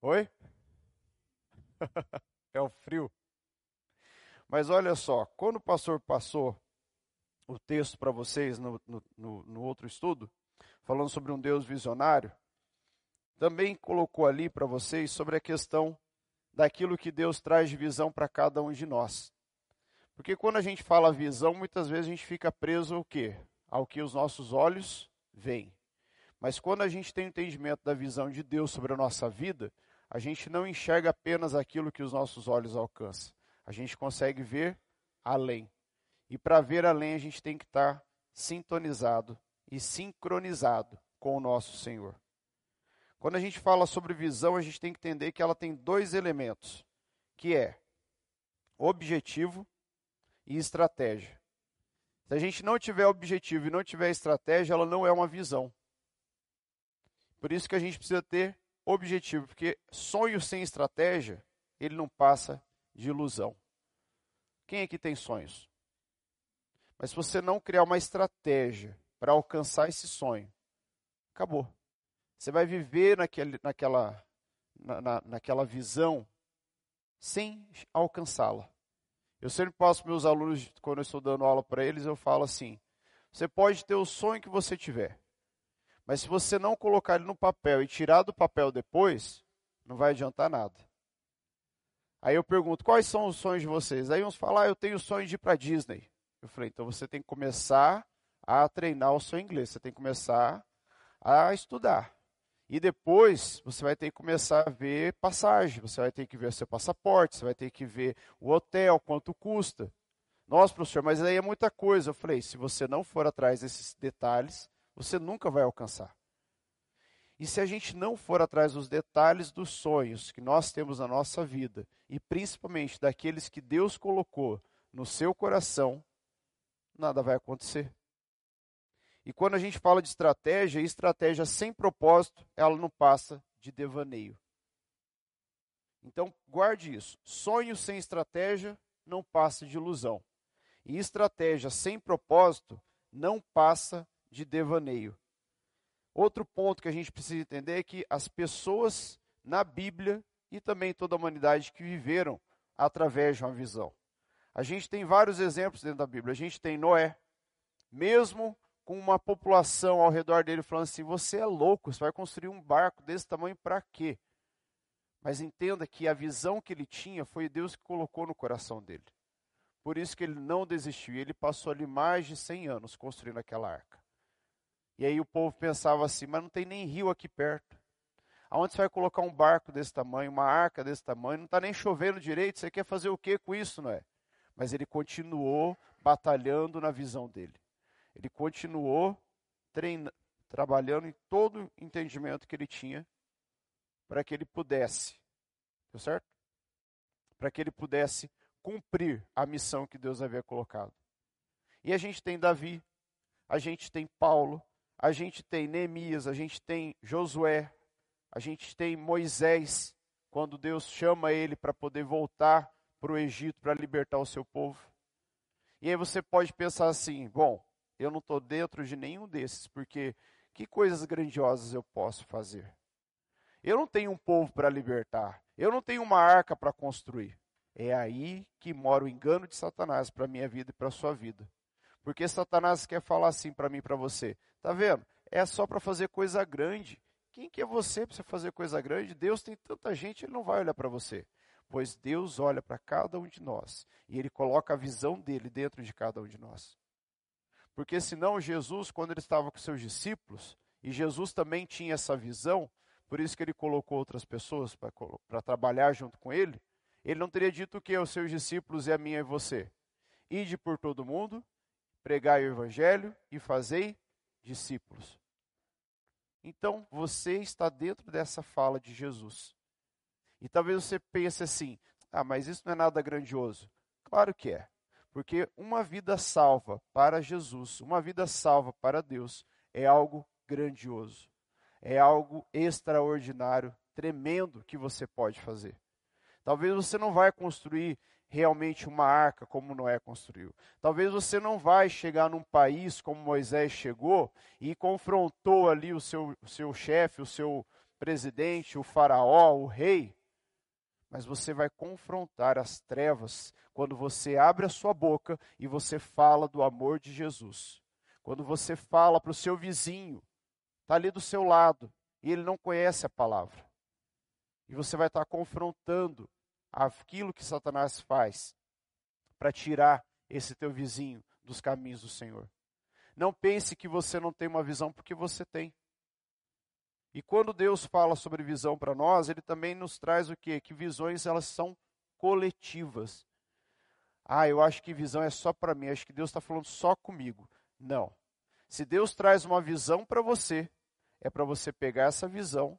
Oi? é o frio. Mas olha só, quando o pastor passou o texto para vocês no, no, no, outro estudo, falando sobre um Deus visionário, também colocou ali para vocês sobre a questão daquilo que Deus traz de visão para cada um de nós. Porque quando a gente fala visão, muitas vezes a gente fica preso ao quê? Ao que os nossos olhos veem. Mas quando a gente tem entendimento da visão de Deus sobre a nossa vida, a gente não enxerga apenas aquilo que os nossos olhos alcançam. A gente consegue ver além. E para ver além, a gente tem que estar sintonizado e sincronizado com o nosso Senhor. Quando a gente fala sobre visão, a gente tem que entender que ela tem dois elementos, que é objetivo e estratégia. Se a gente não tiver objetivo e não tiver estratégia, ela não é uma visão. Por isso que a gente precisa ter objetivo, porque sonho sem estratégia, ele não passa de ilusão. Quem aqui tem sonhos? Mas se você não criar uma estratégia para alcançar esse sonho, acabou. Você vai viver naquele, naquela, na, na, naquela visão sem alcançá-la. Eu sempre passo para meus alunos, quando eu estou dando aula para eles, eu falo assim: você pode ter o sonho que você tiver, mas se você não colocar ele no papel e tirar do papel depois, não vai adiantar nada. Aí eu pergunto: quais são os sonhos de vocês? Aí uns falam: ah, eu tenho sonho de ir para Disney. Eu falei: então você tem que começar a treinar o seu inglês, você tem que começar a estudar. E depois você vai ter que começar a ver passagem, você vai ter que ver seu passaporte, você vai ter que ver o hotel, quanto custa. Nossa, professor, mas aí é muita coisa. Eu falei, se você não for atrás desses detalhes, você nunca vai alcançar. E se a gente não for atrás dos detalhes dos sonhos que nós temos na nossa vida, e principalmente daqueles que Deus colocou no seu coração, nada vai acontecer. E quando a gente fala de estratégia, estratégia sem propósito, ela não passa de devaneio. Então, guarde isso. Sonho sem estratégia não passa de ilusão. E estratégia sem propósito não passa de devaneio. Outro ponto que a gente precisa entender é que as pessoas na Bíblia e também toda a humanidade que viveram através de uma visão. A gente tem vários exemplos dentro da Bíblia. A gente tem Noé, mesmo com uma população ao redor dele falando assim: você é louco, você vai construir um barco desse tamanho para quê? Mas entenda que a visão que ele tinha foi Deus que colocou no coração dele. Por isso que ele não desistiu. Ele passou ali mais de 100 anos construindo aquela arca. E aí o povo pensava assim: mas não tem nem rio aqui perto. Aonde você vai colocar um barco desse tamanho, uma arca desse tamanho? Não está nem chovendo direito. Você quer fazer o que com isso, não é? Mas ele continuou batalhando na visão dele. Ele continuou trabalhando em todo o entendimento que ele tinha para que ele pudesse, deu certo? Para que ele pudesse cumprir a missão que Deus havia colocado. E a gente tem Davi, a gente tem Paulo, a gente tem Neemias, a gente tem Josué, a gente tem Moisés, quando Deus chama ele para poder voltar para o Egito para libertar o seu povo. E aí você pode pensar assim: bom, eu não estou dentro de nenhum desses, porque que coisas grandiosas eu posso fazer? Eu não tenho um povo para libertar, eu não tenho uma arca para construir. É aí que mora o engano de Satanás para a minha vida e para a sua vida. Porque Satanás quer falar assim para mim para você. Tá vendo? É só para fazer coisa grande. Quem que é você para fazer coisa grande? Deus tem tanta gente, ele não vai olhar para você. Pois Deus olha para cada um de nós e ele coloca a visão dele dentro de cada um de nós. Porque senão Jesus, quando ele estava com seus discípulos, e Jesus também tinha essa visão, por isso que ele colocou outras pessoas para trabalhar junto com ele, ele não teria dito que aos seus discípulos e a mim e você? Ide por todo mundo, pregai o evangelho e fazei discípulos. Então, você está dentro dessa fala de Jesus. E talvez você pense assim: ah, mas isso não é nada grandioso. Claro que é. Porque uma vida salva para Jesus, uma vida salva para Deus, é algo grandioso, é algo extraordinário, tremendo que você pode fazer. Talvez você não vai construir realmente uma arca como Noé construiu. Talvez você não vai chegar num país como Moisés chegou e confrontou ali o seu, o seu chefe, o seu presidente, o faraó, o rei, mas você vai confrontar as trevas quando você abre a sua boca e você fala do amor de Jesus. Quando você fala para o seu vizinho, está ali do seu lado, e ele não conhece a palavra. E você vai estar confrontando aquilo que Satanás faz para tirar esse teu vizinho dos caminhos do Senhor. Não pense que você não tem uma visão, porque você tem. E quando Deus fala sobre visão para nós, ele também nos traz o quê? Que visões elas são coletivas. Ah, eu acho que visão é só para mim, acho que Deus está falando só comigo. Não. Se Deus traz uma visão para você, é para você pegar essa visão,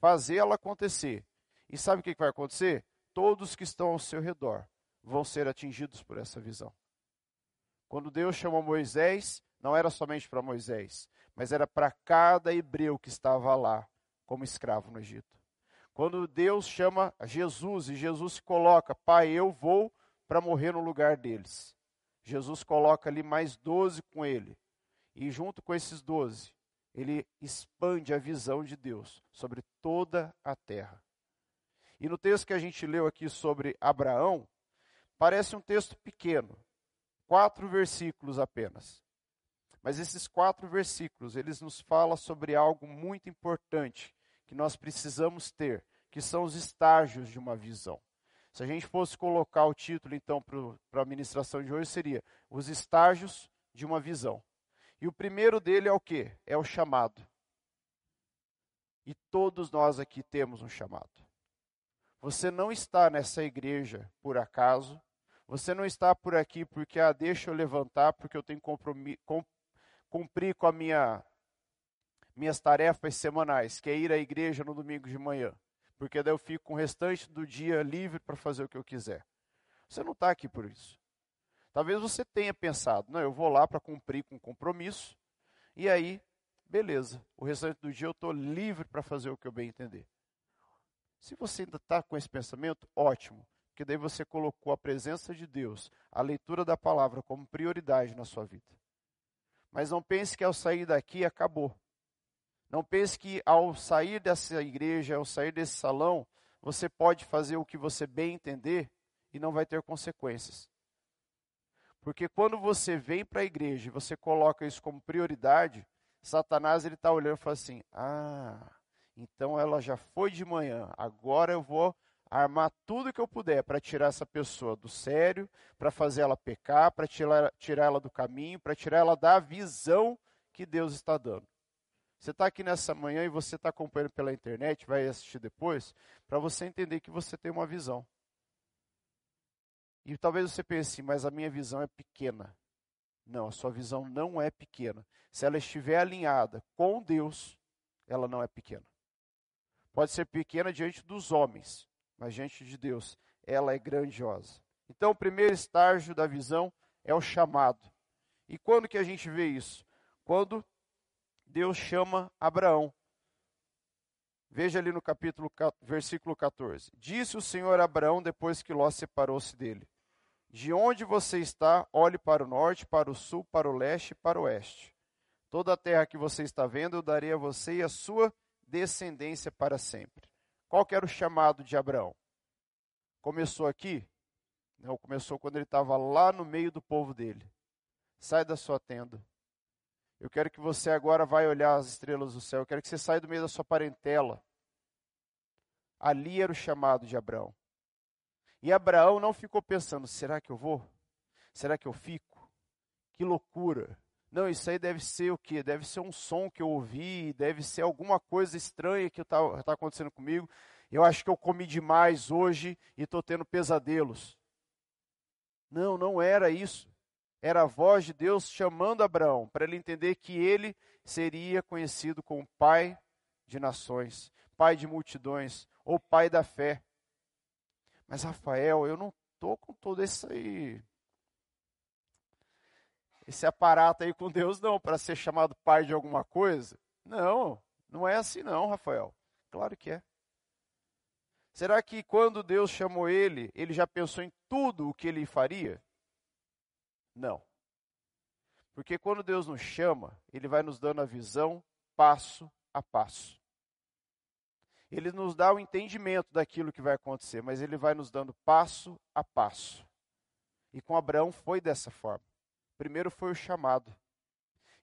fazer ela acontecer. E sabe o que vai acontecer? Todos que estão ao seu redor vão ser atingidos por essa visão. Quando Deus chamou Moisés, não era somente para Moisés, mas era para cada hebreu que estava lá como escravo no Egito. Quando Deus chama Jesus e Jesus se coloca, Pai, eu vou para morrer no lugar deles. Jesus coloca ali mais doze com ele. E junto com esses doze, ele expande a visão de Deus sobre toda a terra. E no texto que a gente leu aqui sobre Abraão, parece um texto pequeno, quatro versículos apenas. Mas esses quatro versículos, eles nos falam sobre algo muito importante que nós precisamos ter, que são os estágios de uma visão. Se a gente fosse colocar o título, então, para a ministração de hoje, seria Os Estágios de uma Visão. E o primeiro dele é o quê? É o chamado. E todos nós aqui temos um chamado. Você não está nessa igreja por acaso. Você não está por aqui porque, ah, deixa eu levantar, porque eu tenho cumprir com a minha minhas tarefas semanais, que é ir à igreja no domingo de manhã, porque daí eu fico com o restante do dia livre para fazer o que eu quiser. Você não está aqui por isso. Talvez você tenha pensado, não, eu vou lá para cumprir com o compromisso, e aí, beleza, o restante do dia eu estou livre para fazer o que eu bem entender. Se você ainda está com esse pensamento, ótimo, porque daí você colocou a presença de Deus, a leitura da palavra como prioridade na sua vida. Mas não pense que ao sair daqui acabou. Não pense que ao sair dessa igreja, ao sair desse salão, você pode fazer o que você bem entender e não vai ter consequências. Porque quando você vem para a igreja e você coloca isso como prioridade, Satanás ele está olhando e fala assim: ah, então ela já foi de manhã, agora eu vou armar tudo que eu puder para tirar essa pessoa do sério, para fazer ela pecar, para tirar, tirar ela do caminho, para tirar ela da visão que Deus está dando. Você está aqui nessa manhã e você está acompanhando pela internet, vai assistir depois, para você entender que você tem uma visão. E talvez você pense, assim, mas a minha visão é pequena. Não, a sua visão não é pequena. Se ela estiver alinhada com Deus, ela não é pequena. Pode ser pequena diante dos homens, mas diante de Deus, ela é grandiosa. Então, o primeiro estágio da visão é o chamado. E quando que a gente vê isso? Quando Deus chama Abraão. Veja ali no capítulo, versículo 14. Disse o Senhor a Abraão depois que Ló separou-se dele: De onde você está, olhe para o norte, para o sul, para o leste e para o oeste. Toda a terra que você está vendo, eu darei a você e a sua descendência para sempre. Qual que era o chamado de Abraão? Começou aqui? Não, começou quando ele estava lá no meio do povo dele. Sai da sua tenda. Eu quero que você agora vai olhar as estrelas do céu. Eu quero que você saia do meio da sua parentela. Ali era o chamado de Abraão. E Abraão não ficou pensando: será que eu vou? Será que eu fico? Que loucura! Não, isso aí deve ser o quê? Deve ser um som que eu ouvi, deve ser alguma coisa estranha que está tá acontecendo comigo. Eu acho que eu comi demais hoje e estou tendo pesadelos. Não, não era isso. Era a voz de Deus chamando Abraão para ele entender que ele seria conhecido como pai de nações, pai de multidões ou pai da fé. Mas Rafael, eu não estou com todo esse esse aparato aí com Deus, não, para ser chamado pai de alguma coisa. Não, não é assim não, Rafael. Claro que é. Será que quando Deus chamou ele, ele já pensou em tudo o que ele faria? Não. Porque quando Deus nos chama, ele vai nos dando a visão passo a passo. ele nos dá o entendimento daquilo que vai acontecer, mas ele vai nos dando passo a passo. E com Abraão foi dessa forma. Primeiro foi o chamado.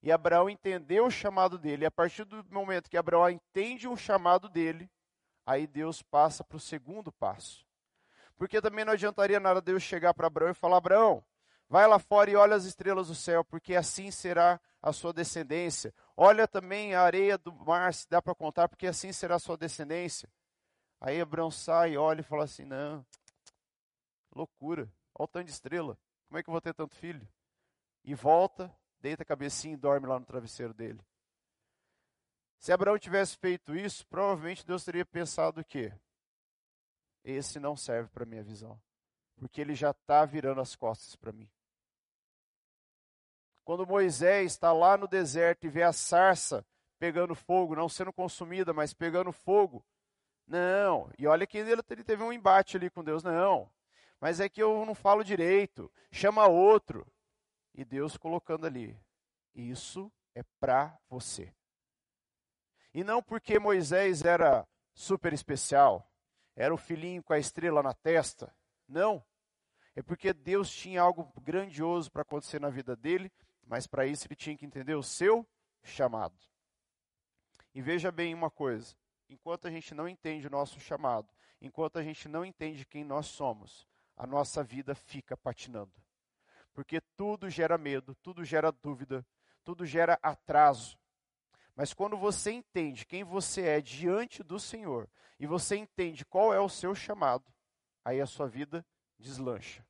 E Abraão entendeu o chamado dele. E a partir do momento que Abraão entende o chamado dele, aí Deus passa para o segundo passo. Porque também não adiantaria nada Deus chegar para Abraão e falar: Abraão, vai lá fora e olha as estrelas do céu, porque assim será a sua descendência. Olha também a areia do mar, se dá para contar, porque assim será a sua descendência. Aí Abraão sai, olha e fala assim: Não, loucura, olha o tanto de estrela, como é que eu vou ter tanto filho? E volta, deita a cabecinha e dorme lá no travesseiro dele. Se Abraão tivesse feito isso, provavelmente Deus teria pensado o quê? Esse não serve para minha visão, porque ele já está virando as costas para mim. Quando Moisés está lá no deserto e vê a sarça pegando fogo, não sendo consumida, mas pegando fogo, não. E olha que ele teve um embate ali com Deus, não. Mas é que eu não falo direito. Chama outro. E Deus colocando ali. Isso é para você. E não porque Moisés era super especial, era o filhinho com a estrela na testa. Não. É porque Deus tinha algo grandioso para acontecer na vida dele, mas para isso ele tinha que entender o seu chamado. E veja bem uma coisa: enquanto a gente não entende o nosso chamado, enquanto a gente não entende quem nós somos, a nossa vida fica patinando. Porque tudo gera medo, tudo gera dúvida, tudo gera atraso. Mas quando você entende quem você é diante do Senhor e você entende qual é o seu chamado, aí a sua vida deslancha.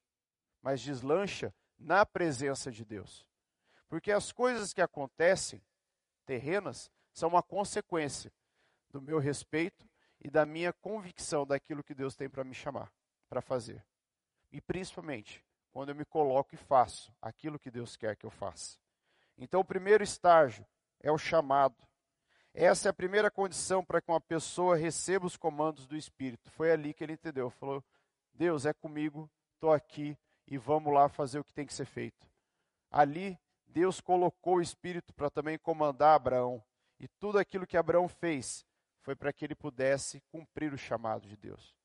Mas deslancha na presença de Deus. Porque as coisas que acontecem terrenas são uma consequência do meu respeito e da minha convicção daquilo que Deus tem para me chamar, para fazer. E principalmente quando eu me coloco e faço aquilo que Deus quer que eu faça. Então, o primeiro estágio é o chamado. Essa é a primeira condição para que uma pessoa receba os comandos do Espírito. Foi ali que ele entendeu. Falou: Deus é comigo, estou aqui e vamos lá fazer o que tem que ser feito. Ali, Deus colocou o Espírito para também comandar Abraão. E tudo aquilo que Abraão fez foi para que ele pudesse cumprir o chamado de Deus.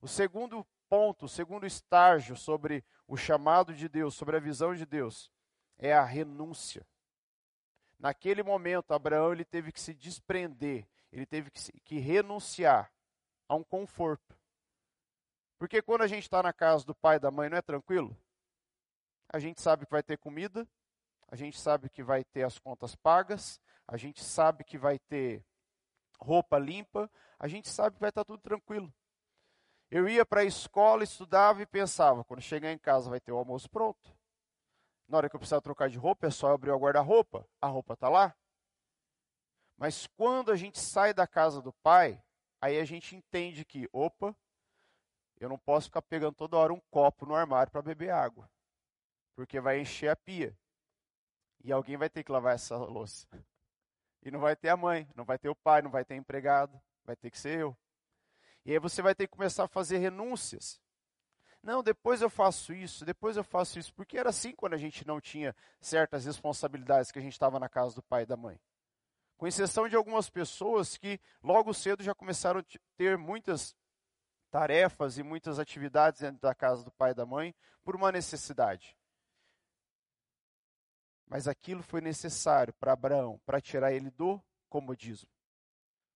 O segundo ponto, o segundo estágio sobre o chamado de Deus, sobre a visão de Deus, é a renúncia. Naquele momento, Abraão ele teve que se desprender, ele teve que, que renunciar a um conforto. Porque quando a gente está na casa do pai e da mãe, não é tranquilo? A gente sabe que vai ter comida, a gente sabe que vai ter as contas pagas, a gente sabe que vai ter roupa limpa, a gente sabe que vai estar tá tudo tranquilo. Eu ia para a escola, estudava e pensava, quando chegar em casa vai ter o almoço pronto. Na hora que eu precisar trocar de roupa, é só abrir o guarda-roupa. A roupa está lá. Mas quando a gente sai da casa do pai, aí a gente entende que, opa, eu não posso ficar pegando toda hora um copo no armário para beber água. Porque vai encher a pia. E alguém vai ter que lavar essa louça. E não vai ter a mãe, não vai ter o pai, não vai ter empregado, vai ter que ser eu. E aí você vai ter que começar a fazer renúncias. Não, depois eu faço isso, depois eu faço isso. Porque era assim quando a gente não tinha certas responsabilidades que a gente estava na casa do pai e da mãe. Com exceção de algumas pessoas que logo cedo já começaram a ter muitas tarefas e muitas atividades dentro da casa do pai e da mãe por uma necessidade. Mas aquilo foi necessário para Abraão, para tirar ele do comodismo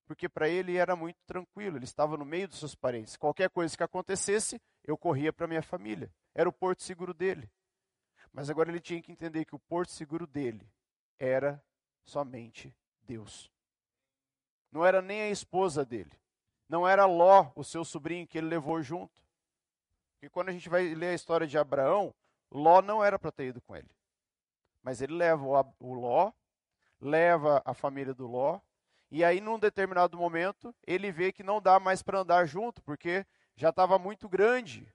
porque para ele era muito tranquilo, ele estava no meio dos seus parentes. Qualquer coisa que acontecesse, eu corria para minha família. Era o porto seguro dele. Mas agora ele tinha que entender que o porto seguro dele era somente Deus. Não era nem a esposa dele. Não era Ló, o seu sobrinho, que ele levou junto. Porque quando a gente vai ler a história de Abraão, Ló não era para ter ido com ele. Mas ele leva o Ló, leva a família do Ló, e aí, num determinado momento, ele vê que não dá mais para andar junto, porque já estava muito grande.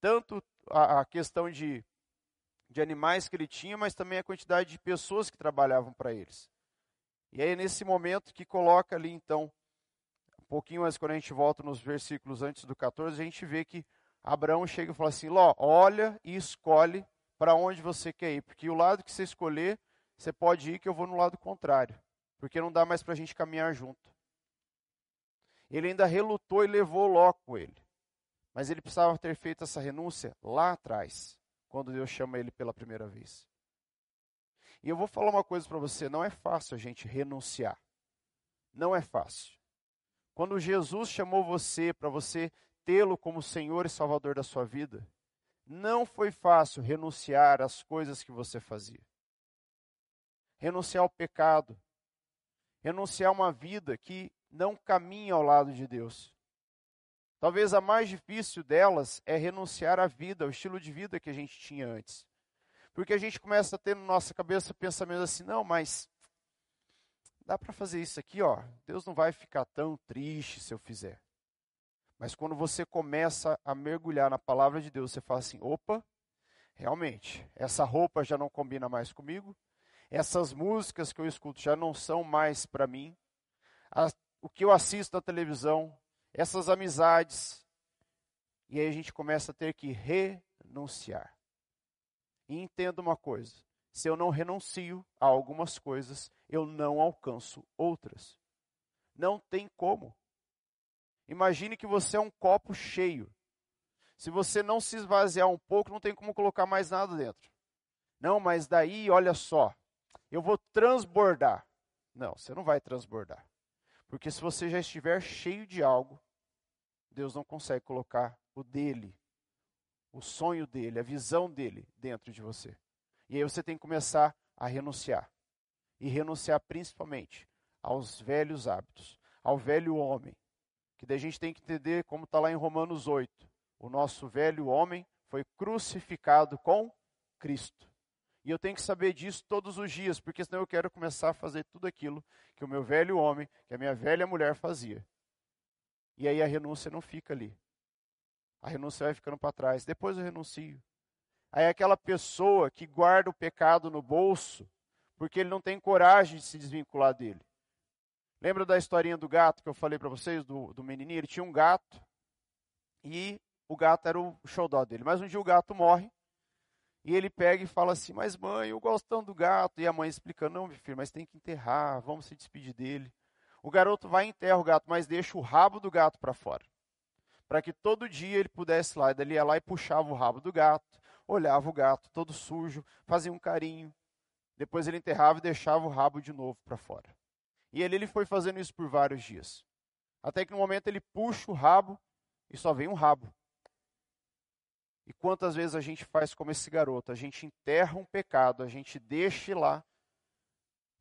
Tanto a, a questão de, de animais que ele tinha, mas também a quantidade de pessoas que trabalhavam para eles. E aí, nesse momento, que coloca ali, então, um pouquinho antes, quando a gente volta nos versículos antes do 14, a gente vê que Abraão chega e fala assim: Ló, olha e escolhe para onde você quer ir, porque o lado que você escolher, você pode ir, que eu vou no lado contrário porque não dá mais para a gente caminhar junto. Ele ainda relutou e levou Ló com ele. Mas ele precisava ter feito essa renúncia lá atrás, quando Deus chama ele pela primeira vez. E eu vou falar uma coisa para você: não é fácil a gente renunciar. Não é fácil. Quando Jesus chamou você para você tê-lo como Senhor e Salvador da sua vida, não foi fácil renunciar às coisas que você fazia. Renunciar ao pecado. Renunciar uma vida que não caminha ao lado de Deus. Talvez a mais difícil delas é renunciar à vida, ao estilo de vida que a gente tinha antes. Porque a gente começa a ter na nossa cabeça pensamentos assim: não, mas dá para fazer isso aqui, ó. Deus não vai ficar tão triste se eu fizer. Mas quando você começa a mergulhar na palavra de Deus, você fala assim: opa, realmente, essa roupa já não combina mais comigo, essas músicas que eu escuto já não são mais para mim, a, o que eu assisto na televisão, essas amizades. E aí a gente começa a ter que renunciar. E entenda uma coisa: se eu não renuncio a algumas coisas, eu não alcanço outras. Não tem como. Imagine que você é um copo cheio. Se você não se esvaziar um pouco, não tem como colocar mais nada dentro. Não, mas daí, olha só, eu vou transbordar. Não, você não vai transbordar. Porque se você já estiver cheio de algo, Deus não consegue colocar o dele, o sonho dele, a visão dele dentro de você. E aí você tem que começar a renunciar. E renunciar principalmente aos velhos hábitos, ao velho homem, que daí a gente tem que entender como está lá em Romanos 8. O nosso velho homem foi crucificado com Cristo. E eu tenho que saber disso todos os dias, porque senão eu quero começar a fazer tudo aquilo que o meu velho homem, que a minha velha mulher fazia. E aí a renúncia não fica ali. A renúncia vai ficando para trás. Depois eu renuncio. Aí é aquela pessoa que guarda o pecado no bolso, porque ele não tem coragem de se desvincular dele. Lembra da historinha do gato que eu falei para vocês, do, do menininho? Ele tinha um gato e o gato era o xodó dele. Mas um dia o gato morre e ele pega e fala assim: Mas mãe, eu gosto tanto do gato. E a mãe explicando: Não, meu filho, mas tem que enterrar, vamos se despedir dele. O garoto vai e enterra o gato, mas deixa o rabo do gato para fora. Para que todo dia ele pudesse lá. E ele ia lá e puxava o rabo do gato, olhava o gato todo sujo, fazia um carinho. Depois ele enterrava e deixava o rabo de novo para fora. E ele, ele foi fazendo isso por vários dias. Até que no momento ele puxa o rabo e só vem um rabo. E quantas vezes a gente faz como esse garoto? A gente enterra um pecado, a gente deixa lá,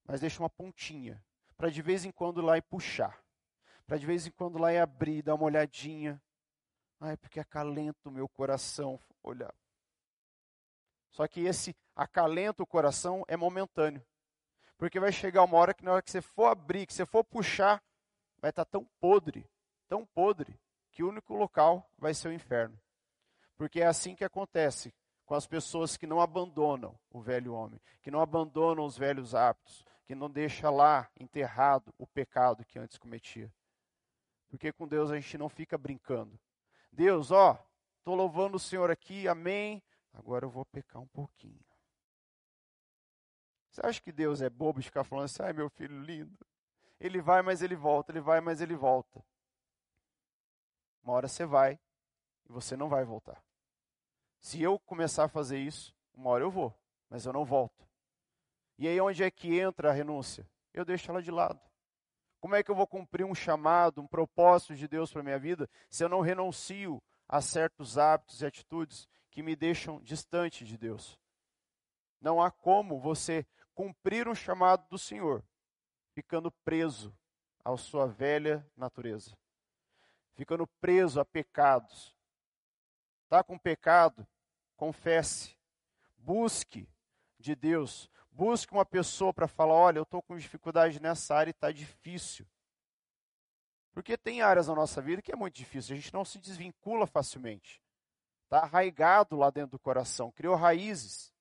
mas deixa uma pontinha, para de vez em quando ir lá e puxar. Para de vez em quando lá e abrir, dar uma olhadinha. Ai, porque acalenta o meu coração olhar. Só que esse acalenta o coração é momentâneo. Porque vai chegar uma hora que na hora que você for abrir, que você for puxar, vai estar tá tão podre, tão podre, que o único local vai ser o inferno. Porque é assim que acontece com as pessoas que não abandonam o velho homem, que não abandonam os velhos hábitos, que não deixa lá enterrado o pecado que antes cometia. Porque com Deus a gente não fica brincando. Deus, ó, estou louvando o Senhor aqui, amém. Agora eu vou pecar um pouquinho. Você acha que Deus é bobo de ficar falando assim, ai meu filho lindo? Ele vai, mas ele volta, ele vai, mas ele volta. Uma hora você vai e você não vai voltar. Se eu começar a fazer isso, uma hora eu vou, mas eu não volto. E aí onde é que entra a renúncia? Eu deixo ela de lado. Como é que eu vou cumprir um chamado, um propósito de Deus para minha vida, se eu não renuncio a certos hábitos e atitudes que me deixam distante de Deus? Não há como você cumprir um chamado do Senhor, ficando preso à sua velha natureza, ficando preso a pecados. Está com pecado? Confesse. Busque de Deus. Busque uma pessoa para falar: olha, eu estou com dificuldade nessa área e está difícil. Porque tem áreas na nossa vida que é muito difícil, a gente não se desvincula facilmente. Está arraigado lá dentro do coração, criou raízes.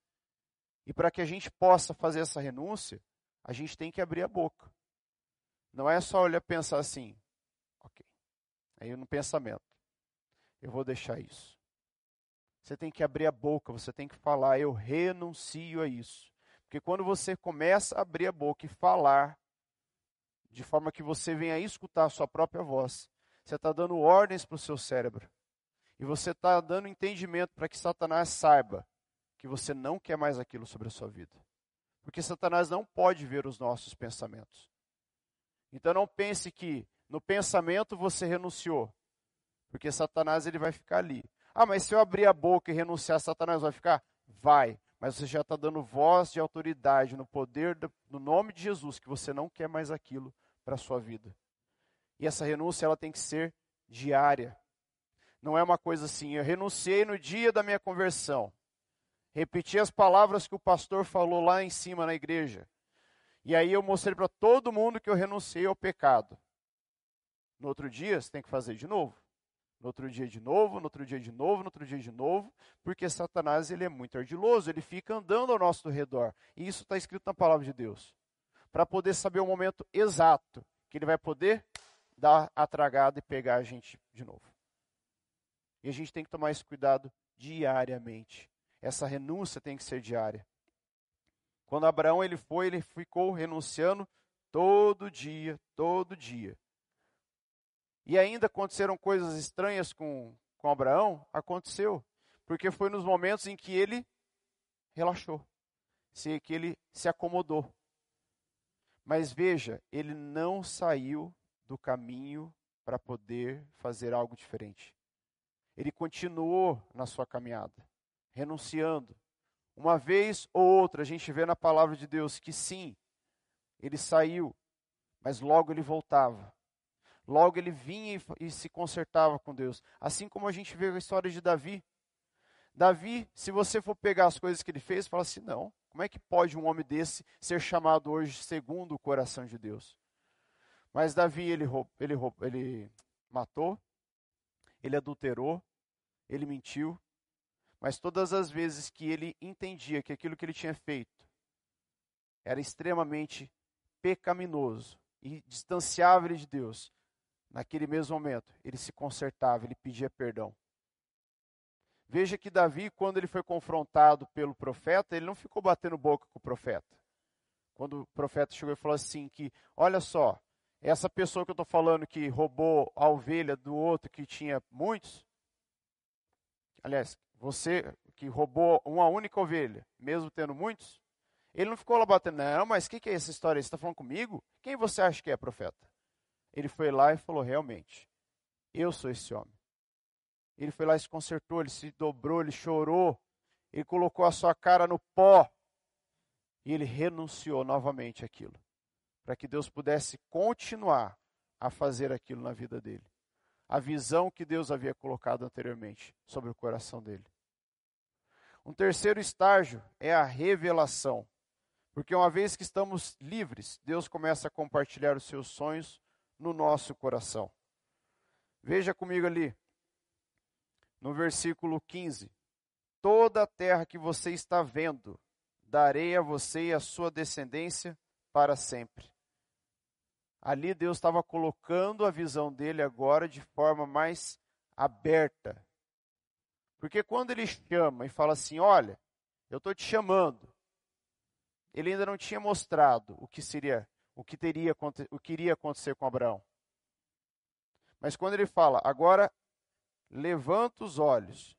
E para que a gente possa fazer essa renúncia, a gente tem que abrir a boca. Não é só olhar pensar assim, ok, aí no pensamento, eu vou deixar isso. Você tem que abrir a boca, você tem que falar, eu renuncio a isso. Porque quando você começa a abrir a boca e falar, de forma que você venha escutar a sua própria voz, Você está dando ordens para o seu cérebro. E você está dando entendimento para que Satanás saiba que você não quer mais aquilo sobre a sua vida. Porque Satanás não pode ver os nossos pensamentos. Então não pense que no pensamento você renunciou. Porque Satanás ele vai ficar ali. Ah, mas se eu abrir a boca e renunciar, Satanás vai ficar? Vai. Mas você já está dando voz de autoridade no poder, do, no nome de Jesus, que você não quer mais aquilo para a sua vida. E essa renúncia ela tem que ser diária. Não é uma coisa assim, eu renunciei no dia da minha conversão. Repeti as palavras que o pastor falou lá em cima na igreja. E aí eu mostrei para todo mundo que eu renunciei ao pecado. No outro dia, você tem que fazer de novo. No outro dia de novo, no outro dia de novo, no outro dia de novo, porque Satanás ele é muito ardiloso, ele fica andando ao nosso redor. E isso está escrito na palavra de Deus. Para poder saber o momento exato que ele vai poder dar a tragada e pegar a gente de novo. E a gente tem que tomar esse cuidado diariamente. Essa renúncia tem que ser diária. Quando Abraão ele foi, ele ficou renunciando todo dia, todo dia. E ainda aconteceram coisas estranhas com, com Abraão? Aconteceu. Porque foi nos momentos em que ele relaxou, que ele se acomodou. Mas veja, ele não saiu do caminho para poder fazer algo diferente. Ele continuou na sua caminhada, renunciando. Uma vez ou outra, a gente vê na palavra de Deus que sim, ele saiu, mas logo ele voltava. Logo ele vinha e, e se consertava com Deus. Assim como a gente vê a história de Davi. Davi, se você for pegar as coisas que ele fez, fala assim: não, como é que pode um homem desse ser chamado hoje segundo o coração de Deus? Mas Davi, ele, ele, ele matou, ele adulterou, ele mentiu, mas todas as vezes que ele entendia que aquilo que ele tinha feito era extremamente pecaminoso e distanciava ele de Deus, naquele mesmo momento, ele se consertava, ele pedia perdão. Veja que Davi, quando ele foi confrontado pelo profeta, ele não ficou batendo boca com o profeta. Quando o profeta chegou e falou assim que, olha só, essa pessoa que eu estou falando que roubou a ovelha do outro que tinha muitos, aliás, você que roubou uma única ovelha, mesmo tendo muitos, ele não ficou lá batendo, não, mas o que, que é essa história? Você está falando comigo? Quem você acha que é profeta? Ele foi lá e falou, realmente, eu sou esse homem. Ele foi lá e se consertou, ele se dobrou, ele chorou, ele colocou a sua cara no pó e ele renunciou novamente àquilo para que Deus pudesse continuar a fazer aquilo na vida dele. A visão que Deus havia colocado anteriormente sobre o coração dele. Um terceiro estágio é a revelação. Porque uma vez que estamos livres, Deus começa a compartilhar os seus sonhos no nosso coração. Veja comigo ali, no versículo 15: Toda a terra que você está vendo, darei a você e a sua descendência para sempre. Ali Deus estava colocando a visão dele agora de forma mais aberta. Porque quando ele chama e fala assim: Olha, eu estou te chamando, ele ainda não tinha mostrado o que seria, o que teria, o que iria acontecer com Abraão. Mas quando ele fala, agora levanta os olhos,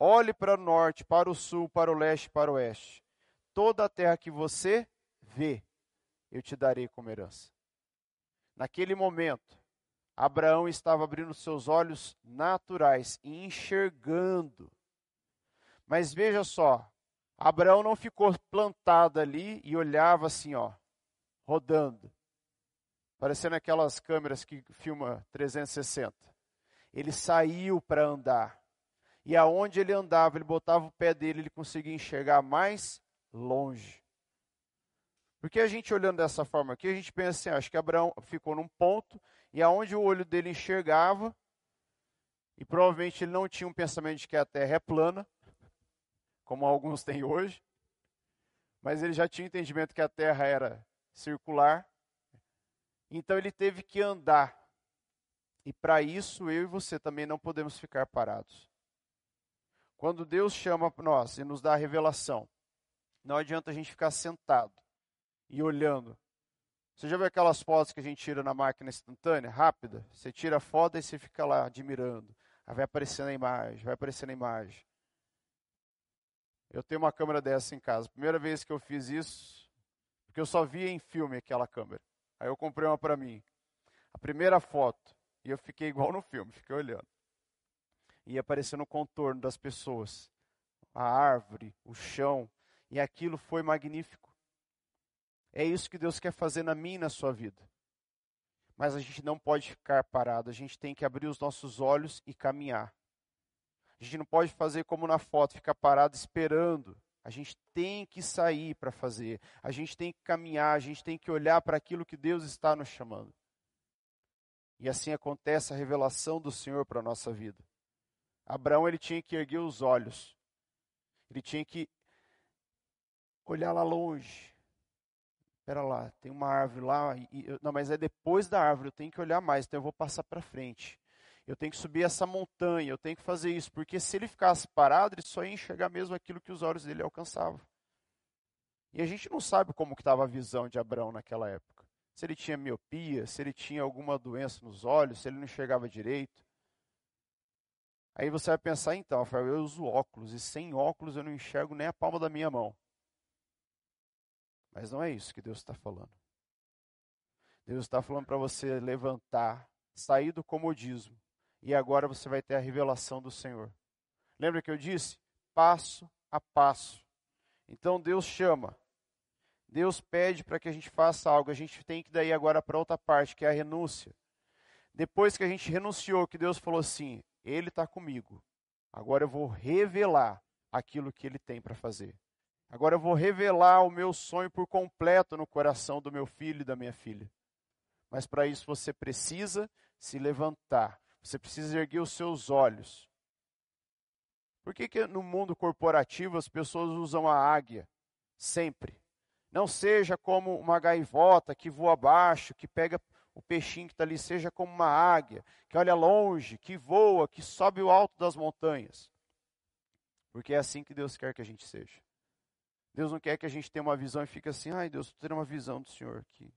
olhe para o norte, para o sul, para o leste, para o oeste. Toda a terra que você vê, eu te darei como herança. Naquele momento, Abraão estava abrindo seus olhos naturais e enxergando. Mas veja só, Abraão não ficou plantado ali e olhava assim, ó, rodando, parecendo aquelas câmeras que filma 360. Ele saiu para andar. E aonde ele andava, ele botava o pé dele, ele conseguia enxergar mais longe. Porque a gente olhando dessa forma aqui, a gente pensa assim, acho que Abraão ficou num ponto e aonde o olho dele enxergava, e provavelmente ele não tinha um pensamento de que a Terra é plana, como alguns têm hoje, mas ele já tinha entendimento que a Terra era circular. Então ele teve que andar. E para isso eu e você também não podemos ficar parados. Quando Deus chama nós e nos dá a revelação, não adianta a gente ficar sentado e olhando Você já viu aquelas fotos que a gente tira na máquina instantânea, rápida? Você tira a foto e você fica lá admirando. Aí vai aparecendo a imagem, vai aparecendo a imagem. Eu tenho uma câmera dessa em casa. Primeira vez que eu fiz isso, porque eu só via em filme aquela câmera. Aí eu comprei uma para mim. A primeira foto, e eu fiquei igual no filme, fiquei olhando. E aparecendo o contorno das pessoas, a árvore, o chão, e aquilo foi magnífico. É isso que Deus quer fazer na minha e na sua vida. Mas a gente não pode ficar parado, a gente tem que abrir os nossos olhos e caminhar. A gente não pode fazer como na foto, ficar parado esperando. A gente tem que sair para fazer. A gente tem que caminhar, a gente tem que olhar para aquilo que Deus está nos chamando. E assim acontece a revelação do Senhor para a nossa vida. Abraão ele tinha que erguer os olhos. Ele tinha que olhar lá longe. Espera lá, tem uma árvore lá. E, não, mas é depois da árvore, eu tenho que olhar mais, então eu vou passar para frente. Eu tenho que subir essa montanha, eu tenho que fazer isso, porque se ele ficasse parado, ele só ia enxergar mesmo aquilo que os olhos dele alcançavam. E a gente não sabe como estava a visão de Abraão naquela época se ele tinha miopia, se ele tinha alguma doença nos olhos, se ele não enxergava direito. Aí você vai pensar, então, Rafael, eu uso óculos, e sem óculos eu não enxergo nem a palma da minha mão. Mas não é isso que Deus está falando. Deus está falando para você levantar, sair do comodismo, e agora você vai ter a revelação do Senhor. Lembra que eu disse? Passo a passo. Então Deus chama, Deus pede para que a gente faça algo, a gente tem que daí agora para outra parte, que é a renúncia. Depois que a gente renunciou, que Deus falou assim: Ele está comigo. Agora eu vou revelar aquilo que Ele tem para fazer. Agora eu vou revelar o meu sonho por completo no coração do meu filho e da minha filha. Mas para isso você precisa se levantar. Você precisa erguer os seus olhos. Por que, que no mundo corporativo as pessoas usam a águia? Sempre. Não seja como uma gaivota que voa abaixo, que pega o peixinho que está ali, seja como uma águia, que olha longe, que voa, que sobe o alto das montanhas. Porque é assim que Deus quer que a gente seja. Deus não quer que a gente tenha uma visão e fique assim, ai Deus, estou tendo uma visão do Senhor aqui.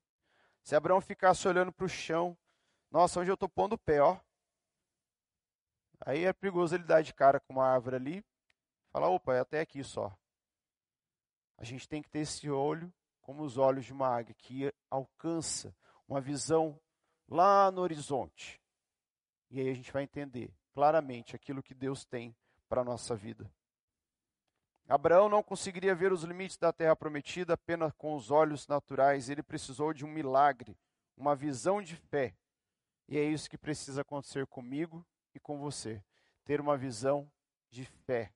Se Abraão ficasse olhando para o chão, nossa, onde eu estou pondo o pé, ó. Aí é perigoso ele dar de cara com uma árvore ali, falar, opa, é até aqui só. A gente tem que ter esse olho como os olhos de uma águia, que alcança uma visão lá no horizonte. E aí a gente vai entender claramente aquilo que Deus tem para a nossa vida. Abraão não conseguiria ver os limites da terra prometida apenas com os olhos naturais, ele precisou de um milagre, uma visão de fé. E é isso que precisa acontecer comigo e com você: ter uma visão de fé.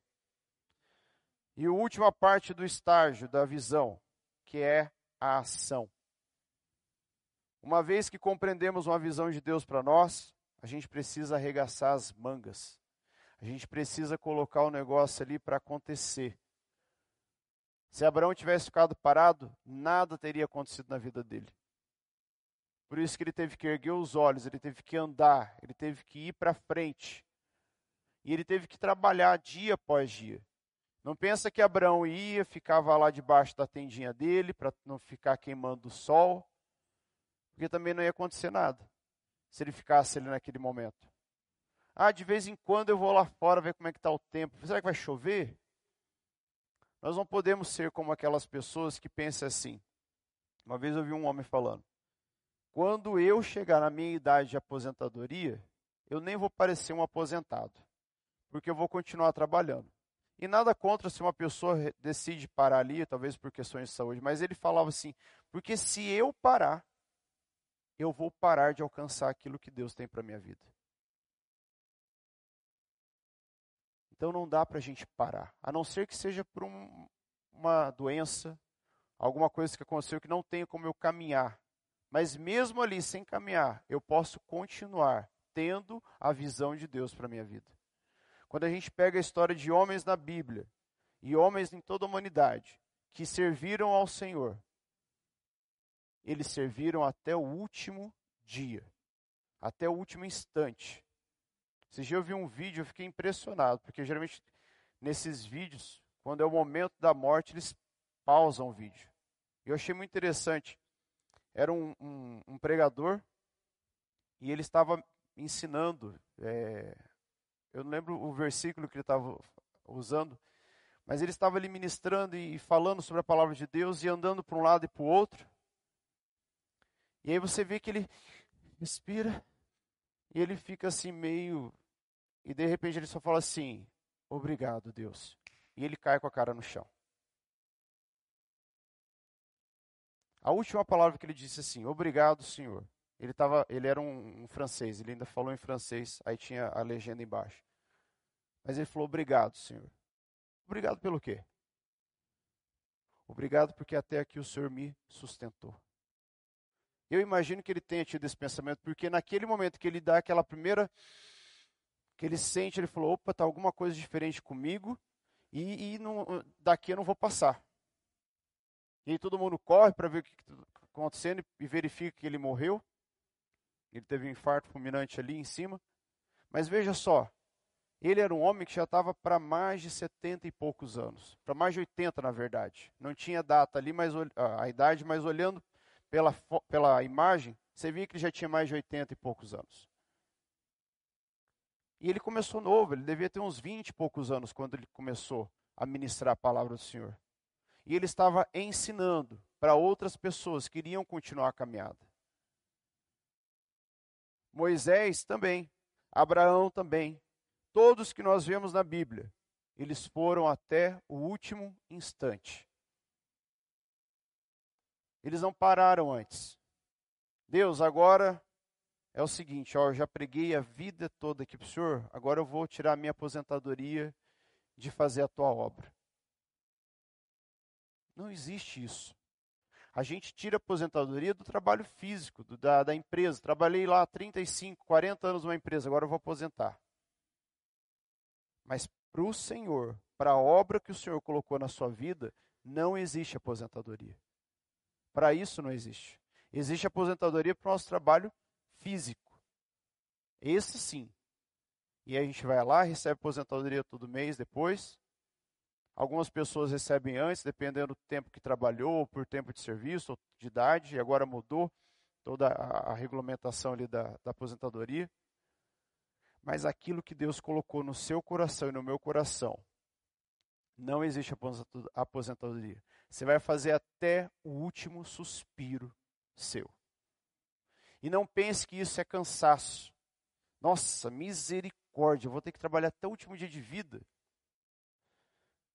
E a última parte do estágio da visão, que é a ação. Uma vez que compreendemos uma visão de Deus para nós, a gente precisa arregaçar as mangas. A gente precisa colocar o negócio ali para acontecer. Se Abraão tivesse ficado parado, nada teria acontecido na vida dele. Por isso que ele teve que erguer os olhos, ele teve que andar, ele teve que ir para frente. E ele teve que trabalhar dia após dia. Não pensa que Abraão ia, ficava lá debaixo da tendinha dele para não ficar queimando o sol, porque também não ia acontecer nada se ele ficasse ali naquele momento. Ah, de vez em quando eu vou lá fora ver como é que está o tempo. Será que vai chover? Nós não podemos ser como aquelas pessoas que pensam assim. Uma vez eu vi um homem falando: quando eu chegar na minha idade de aposentadoria, eu nem vou parecer um aposentado, porque eu vou continuar trabalhando. E nada contra se uma pessoa decide parar ali, talvez por questões de saúde, mas ele falava assim: porque se eu parar, eu vou parar de alcançar aquilo que Deus tem para minha vida. Então não dá para a gente parar, a não ser que seja por um, uma doença, alguma coisa que aconteceu que não tenha como eu caminhar. Mas mesmo ali sem caminhar, eu posso continuar tendo a visão de Deus para a minha vida. Quando a gente pega a história de homens na Bíblia, e homens em toda a humanidade, que serviram ao Senhor, eles serviram até o último dia, até o último instante. Esse dia eu vi um vídeo, eu fiquei impressionado, porque geralmente nesses vídeos, quando é o momento da morte, eles pausam o vídeo. Eu achei muito interessante. Era um, um, um pregador e ele estava ensinando. É, eu não lembro o versículo que ele estava usando, mas ele estava ali ministrando e falando sobre a palavra de Deus e andando para um lado e para o outro. E aí você vê que ele respira e ele fica assim meio. E de repente ele só fala assim: Obrigado, Deus. E ele cai com a cara no chão. A última palavra que ele disse assim: Obrigado, Senhor. Ele, tava, ele era um, um francês, ele ainda falou em francês, aí tinha a legenda embaixo. Mas ele falou: Obrigado, Senhor. Obrigado pelo quê? Obrigado porque até aqui o Senhor me sustentou. Eu imagino que ele tenha tido esse pensamento, porque naquele momento que ele dá aquela primeira. que ele sente, ele falou: opa, está alguma coisa diferente comigo, e, e não, daqui eu não vou passar. E aí todo mundo corre para ver o que está acontecendo e verifica que ele morreu. Ele teve um infarto fulminante ali em cima. Mas veja só, ele era um homem que já estava para mais de 70 e poucos anos. Para mais de 80, na verdade. Não tinha data ali, mas a idade, mas olhando pela, pela imagem, você via que ele já tinha mais de 80 e poucos anos. E ele começou novo, ele devia ter uns 20 e poucos anos quando ele começou a ministrar a palavra do Senhor. E ele estava ensinando para outras pessoas que iriam continuar a caminhada. Moisés também, Abraão também, todos que nós vemos na Bíblia, eles foram até o último instante. Eles não pararam antes. Deus, agora é o seguinte, ó, eu já preguei a vida toda aqui para o Senhor, agora eu vou tirar a minha aposentadoria de fazer a tua obra. Não existe isso. A gente tira a aposentadoria do trabalho físico, do, da, da empresa. Trabalhei lá 35, 40 anos numa empresa, agora eu vou aposentar. Mas para o Senhor, para a obra que o Senhor colocou na sua vida, não existe aposentadoria. Para isso não existe. Existe aposentadoria para o nosso trabalho físico. Esse sim. E a gente vai lá, recebe aposentadoria todo mês depois. Algumas pessoas recebem antes, dependendo do tempo que trabalhou, por tempo de serviço, de idade, e agora mudou toda a, a regulamentação ali da, da aposentadoria. Mas aquilo que Deus colocou no seu coração e no meu coração, não existe aposentadoria. Você vai fazer até o último suspiro seu. E não pense que isso é cansaço. Nossa, misericórdia, eu vou ter que trabalhar até o último dia de vida.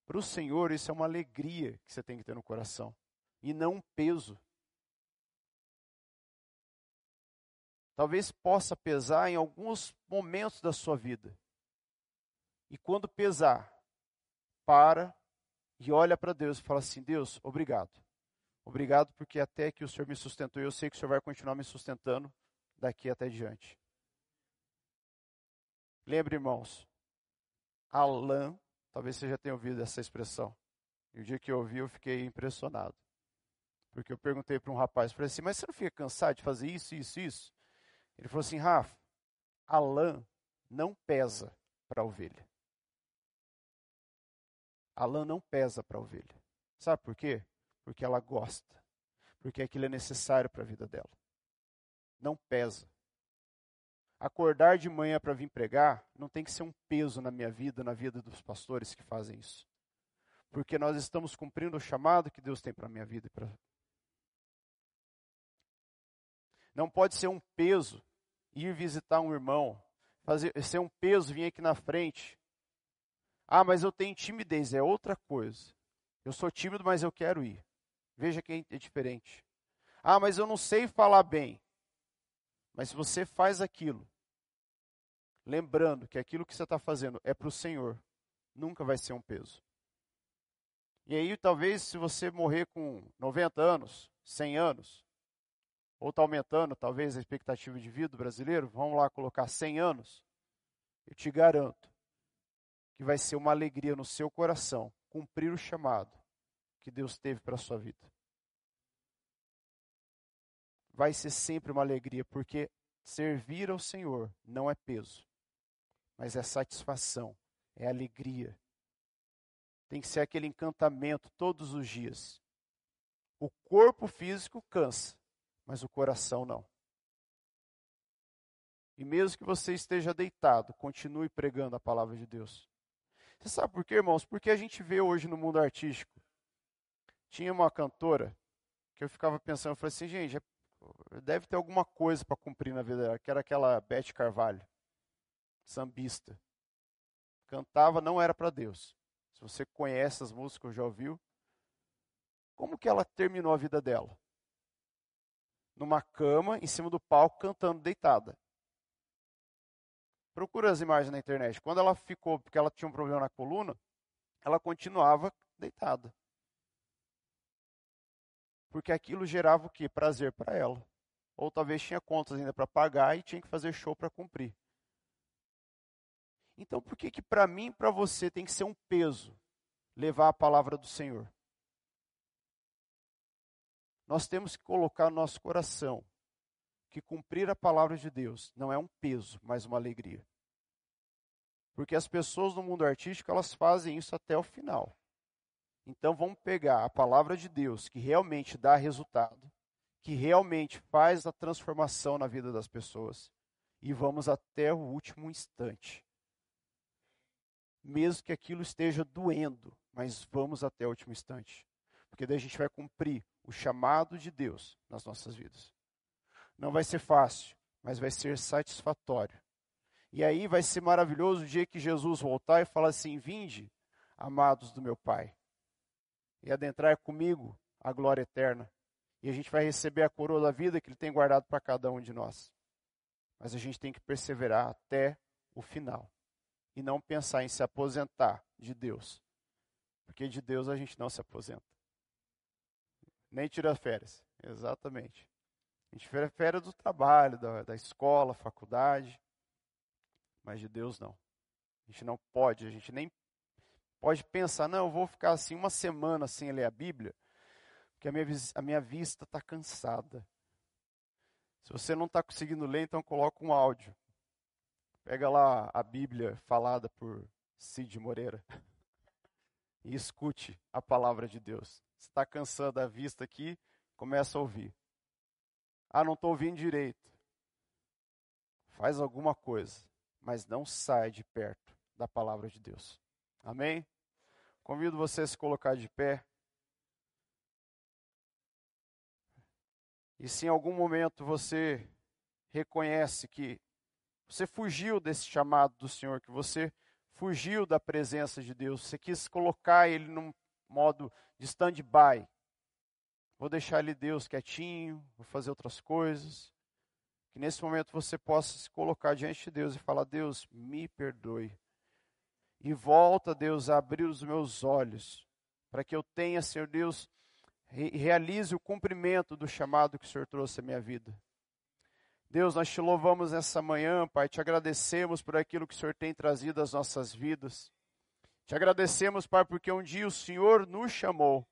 Para o Senhor, isso é uma alegria que você tem que ter no coração, e não um peso. Talvez possa pesar em alguns momentos da sua vida. E quando pesar, para e olha para Deus e fala assim: Deus, obrigado. Obrigado porque até que o Senhor me sustentou, eu sei que o Senhor vai continuar me sustentando daqui até diante. Lembre, irmãos, Alain, talvez você já tenha ouvido essa expressão. E o dia que eu ouvi, eu fiquei impressionado. Porque eu perguntei para um rapaz, falei assim, mas você não fica cansado de fazer isso, isso, isso? Ele falou assim, Rafa, a lã não pesa para a ovelha. A lã não pesa para a ovelha. Sabe por quê? Porque ela gosta. Porque aquilo é necessário para a vida dela. Não pesa. Acordar de manhã para vir pregar não tem que ser um peso na minha vida, na vida dos pastores que fazem isso. Porque nós estamos cumprindo o chamado que Deus tem para a minha vida. Pra... Não pode ser um peso ir visitar um irmão, fazer, ser um peso vir aqui na frente, ah, mas eu tenho timidez, é outra coisa. Eu sou tímido, mas eu quero ir. Veja quem é diferente. Ah, mas eu não sei falar bem. Mas se você faz aquilo, lembrando que aquilo que você está fazendo é para o Senhor, nunca vai ser um peso. E aí, talvez, se você morrer com 90 anos, 100 anos, ou está aumentando, talvez, a expectativa de vida do brasileiro, vamos lá colocar 100 anos, eu te garanto que vai ser uma alegria no seu coração cumprir o chamado que Deus teve para a sua vida. Vai ser sempre uma alegria, porque servir ao Senhor não é peso, mas é satisfação, é alegria. Tem que ser aquele encantamento todos os dias. O corpo físico cansa, mas o coração não. E mesmo que você esteja deitado, continue pregando a palavra de Deus. Você sabe por quê, irmãos? Porque a gente vê hoje no mundo artístico. Tinha uma cantora que eu ficava pensando, eu falei assim, gente, é, deve ter alguma coisa para cumprir na vida dela, que era aquela Beth Carvalho, sambista. Cantava, não era para Deus. Se você conhece as músicas, já ouviu. Como que ela terminou a vida dela? Numa cama, em cima do palco, cantando deitada. Procura as imagens na internet. Quando ela ficou, porque ela tinha um problema na coluna, ela continuava deitada. Porque aquilo gerava o quê? Prazer para ela. Ou talvez tinha contas ainda para pagar e tinha que fazer show para cumprir. Então, por que que para mim e para você tem que ser um peso levar a palavra do Senhor? Nós temos que colocar no nosso coração que cumprir a palavra de Deus não é um peso, mas uma alegria. Porque as pessoas no mundo artístico, elas fazem isso até o final. Então vamos pegar a palavra de Deus, que realmente dá resultado, que realmente faz a transformação na vida das pessoas, e vamos até o último instante. Mesmo que aquilo esteja doendo, mas vamos até o último instante. Porque daí a gente vai cumprir o chamado de Deus nas nossas vidas. Não vai ser fácil, mas vai ser satisfatório. E aí vai ser maravilhoso o dia que Jesus voltar e falar assim: Vinde, amados do meu Pai, e adentrar comigo a glória eterna. E a gente vai receber a coroa da vida que Ele tem guardado para cada um de nós. Mas a gente tem que perseverar até o final. E não pensar em se aposentar de Deus. Porque de Deus a gente não se aposenta. Nem tira férias. Exatamente. A gente tira férias do trabalho, da, da escola, faculdade. Mas de Deus não. A gente não pode, a gente nem pode pensar, não, eu vou ficar assim uma semana sem ler a Bíblia, porque a minha, a minha vista está cansada. Se você não está conseguindo ler, então coloca um áudio. Pega lá a Bíblia falada por Cid Moreira e escute a palavra de Deus. Se está cansando da vista aqui, começa a ouvir. Ah, não estou ouvindo direito. Faz alguma coisa, mas não sai de perto da palavra de Deus. Amém? Convido você a se colocar de pé. E se em algum momento você reconhece que você fugiu desse chamado do Senhor, que você fugiu da presença de Deus, você quis colocar ele num modo de stand-by. Vou deixar ele Deus quietinho, vou fazer outras coisas. Que nesse momento você possa se colocar diante de Deus e falar: Deus, me perdoe. E volta, Deus, a abrir os meus olhos, para que eu tenha, Senhor Deus, re realize o cumprimento do chamado que o Senhor trouxe à minha vida. Deus, nós te louvamos nessa manhã, Pai, te agradecemos por aquilo que o Senhor tem trazido às nossas vidas. Te agradecemos, Pai, porque um dia o Senhor nos chamou.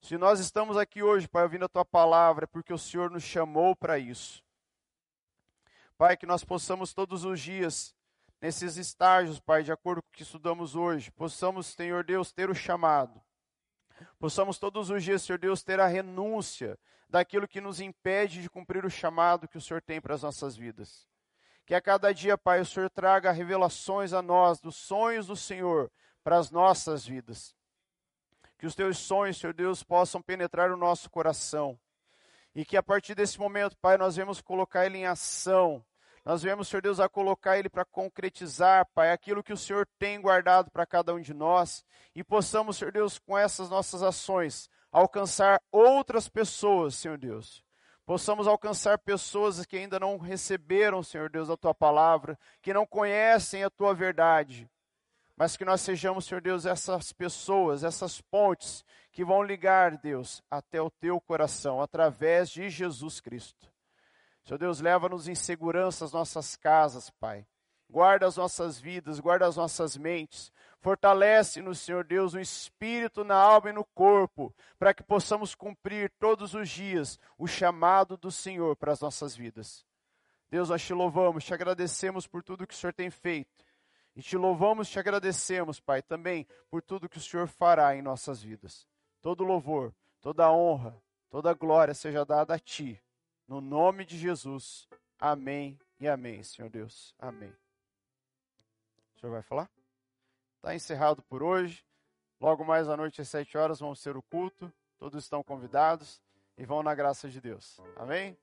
Se nós estamos aqui hoje, Pai, ouvindo a tua palavra, é porque o Senhor nos chamou para isso. Pai, que nós possamos todos os dias, nesses estágios, Pai, de acordo com o que estudamos hoje, possamos, Senhor Deus, ter o chamado. Possamos todos os dias, Senhor Deus, ter a renúncia daquilo que nos impede de cumprir o chamado que o Senhor tem para as nossas vidas. Que a cada dia, Pai, o Senhor traga revelações a nós dos sonhos do Senhor para as nossas vidas. Que os teus sonhos, Senhor Deus, possam penetrar o nosso coração. E que a partir desse momento, Pai, nós vamos colocar ele em ação nós viemos, Senhor Deus, a colocar Ele para concretizar, Pai, aquilo que o Senhor tem guardado para cada um de nós e possamos, Senhor Deus, com essas nossas ações, alcançar outras pessoas, Senhor Deus. Possamos alcançar pessoas que ainda não receberam, Senhor Deus, a Tua palavra, que não conhecem a Tua verdade, mas que nós sejamos, Senhor Deus, essas pessoas, essas pontes que vão ligar, Deus, até o Teu coração, através de Jesus Cristo. Senhor Deus, leva-nos em segurança às nossas casas, Pai. Guarda as nossas vidas, guarda as nossas mentes. Fortalece-nos, Senhor Deus, no espírito, na alma e no corpo, para que possamos cumprir todos os dias o chamado do Senhor para as nossas vidas. Deus, nós te louvamos, te agradecemos por tudo que o Senhor tem feito. E te louvamos, te agradecemos, Pai, também por tudo que o Senhor fará em nossas vidas. Todo louvor, toda honra, Toda glória seja dada a Ti. No nome de Jesus. Amém e amém, Senhor Deus. Amém. Senhor vai falar? Está encerrado por hoje. Logo mais à noite, às sete horas, vamos ser o culto. Todos estão convidados e vão na graça de Deus. Amém?